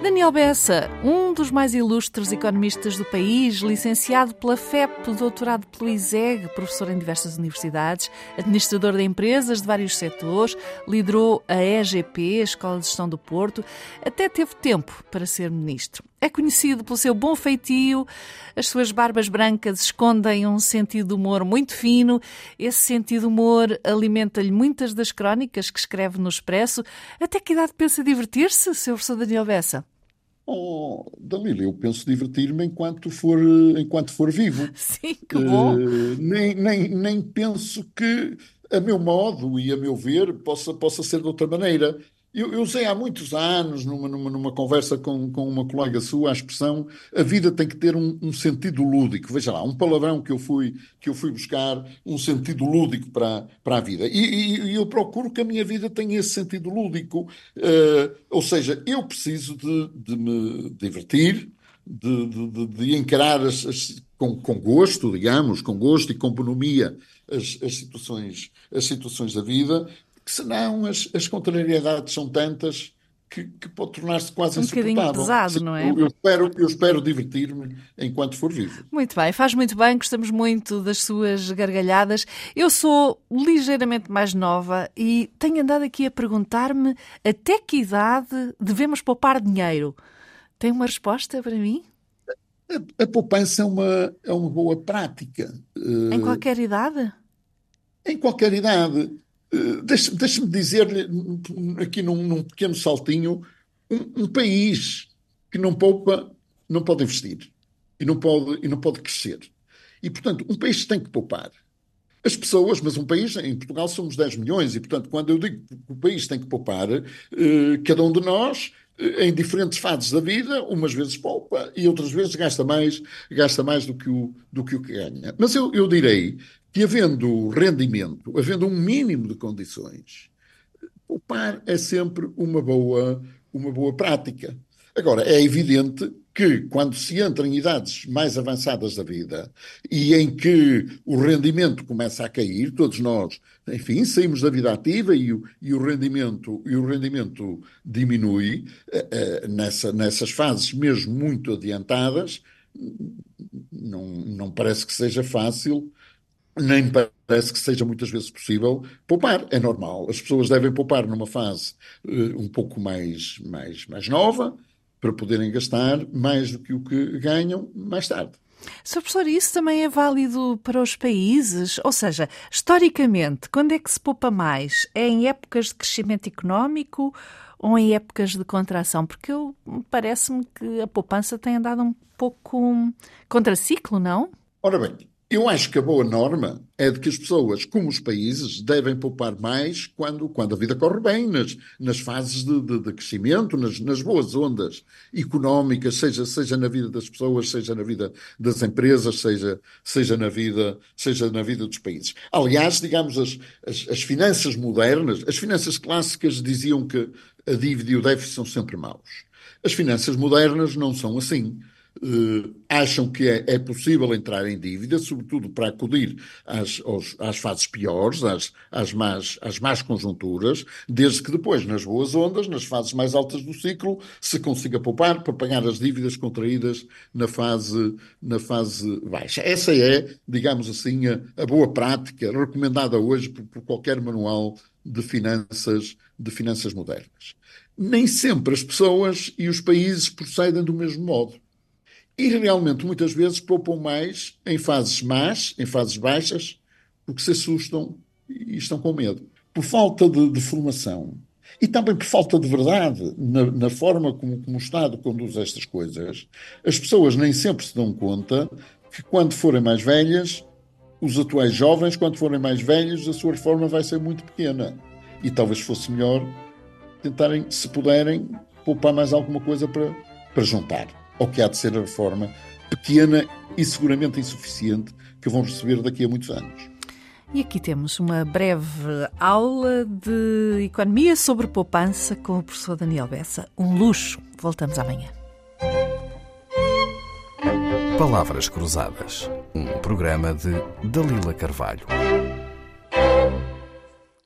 Daniel Bessa, um dos mais ilustres economistas do país, licenciado pela FEP, doutorado pelo ISEG, professor em diversas universidades, administrador de empresas de vários setores, liderou a EGP, a Escola de Gestão do Porto, até teve tempo para ser ministro. É conhecido pelo seu bom feitio, as suas barbas brancas escondem um sentido de humor muito fino. Esse sentido de humor alimenta-lhe muitas das crónicas que escreve no Expresso. Até que idade pensa divertir-se, Sr. professor Daniel Bessa? Oh, Dalila, eu penso divertir-me enquanto for, enquanto for vivo. Sim, que bom. Uh, nem, nem, nem penso que, a meu modo e a meu ver, possa, possa ser de outra maneira. Eu, eu usei há muitos anos, numa, numa, numa, conversa com, com uma colega sua, a expressão a vida tem que ter um, um, sentido lúdico. Veja lá, um palavrão que eu fui, que eu fui buscar, um sentido lúdico para, para a vida. E, e, eu procuro que a minha vida tenha esse sentido lúdico. Uh, ou seja, eu preciso de, de me divertir, de, de, de encarar as, as, com, com, gosto, digamos, com gosto e com bonomia as, as, situações, as situações da vida, senão as, as contrariedades são tantas que, que pode tornar-se quase um bocadinho pesado, não é? Eu, eu espero, eu espero divertir-me enquanto for vivo. Muito bem, faz muito bem, gostamos muito das suas gargalhadas. Eu sou ligeiramente mais nova e tenho andado aqui a perguntar-me até que idade devemos poupar dinheiro. Tem uma resposta para mim? A, a poupança é uma, é uma boa prática. Em qualquer idade? Em qualquer idade. Eh, deixe-me dizer-lhe, aqui num, num, pequeno saltinho, um, um, país que não poupa não pode investir e não pode, e não pode crescer. E, portanto, um país tem que poupar. As pessoas, mas um país, em Portugal somos 10 milhões, e, portanto, quando eu digo que o país tem que poupar, eh, cada um de nós, em diferentes fases da vida, umas vezes poupa e outras vezes gasta mais, gasta mais do que o, do que, o que ganha. Mas eu, eu direi que, havendo rendimento, havendo um mínimo de condições, poupar é sempre uma boa, uma boa prática. Agora, é evidente que quando se entra em idades mais avançadas da vida e em que o rendimento começa a cair, todos nós, enfim, saímos da vida ativa e o, e o rendimento e o rendimento diminui uh, nessa, nessas fases mesmo muito adiantadas, não, não parece que seja fácil nem parece que seja muitas vezes possível poupar. É normal. As pessoas devem poupar numa fase uh, um pouco mais, mais, mais nova para poderem gastar mais do que o que ganham mais tarde. Sr. Professor, isso também é válido para os países? Ou seja, historicamente, quando é que se poupa mais? É em épocas de crescimento económico ou em épocas de contração? Porque parece-me que a poupança tem andado um pouco contraciclo, não? Ora bem, eu acho que a boa norma é de que as pessoas, como os países, devem poupar mais quando, quando a vida corre bem, nas, nas fases de, de, de crescimento, nas, nas, boas ondas económicas, seja, seja na vida das pessoas, seja na vida das empresas, seja, seja, na, vida, seja na vida dos países. Aliás, digamos, as, as, as finanças modernas, as finanças clássicas diziam que a dívida e o déficit são sempre maus. As finanças modernas não são assim uh, acham que é, é, possível entrar em dívida, sobretudo para acudir às, aos, às fases piores, às, às, más, às más conjunturas, desde que depois, nas boas ondas, nas fases mais altas do ciclo, se consiga poupar para pagar as dívidas contraídas na fase, na fase baixa. Essa é, digamos assim, a, a boa prática recomendada hoje por, por qualquer manual de finanças, de finanças modernas. Nem sempre as pessoas e os países procedem do mesmo modo e realmente muitas vezes poupam mais em fases más, em fases baixas, porque se assustam e estão com medo. Por falta de, de formação e também por falta de verdade na, na forma como, como, o Estado conduz estas coisas, as pessoas nem sempre se dão conta que quando forem mais velhas, os atuais jovens, quando forem mais velhos, a sua reforma vai ser muito pequena. E talvez fosse melhor tentarem, se puderem, poupar mais alguma coisa para, para juntar ou que há de ser a reforma pequena e seguramente insuficiente que vão receber daqui a muitos anos. E aqui temos uma breve aula de economia sobre poupança com o professor Daniel Bessa. Um luxo. Voltamos amanhã. Palavras Cruzadas, um programa de Dalila Carvalho.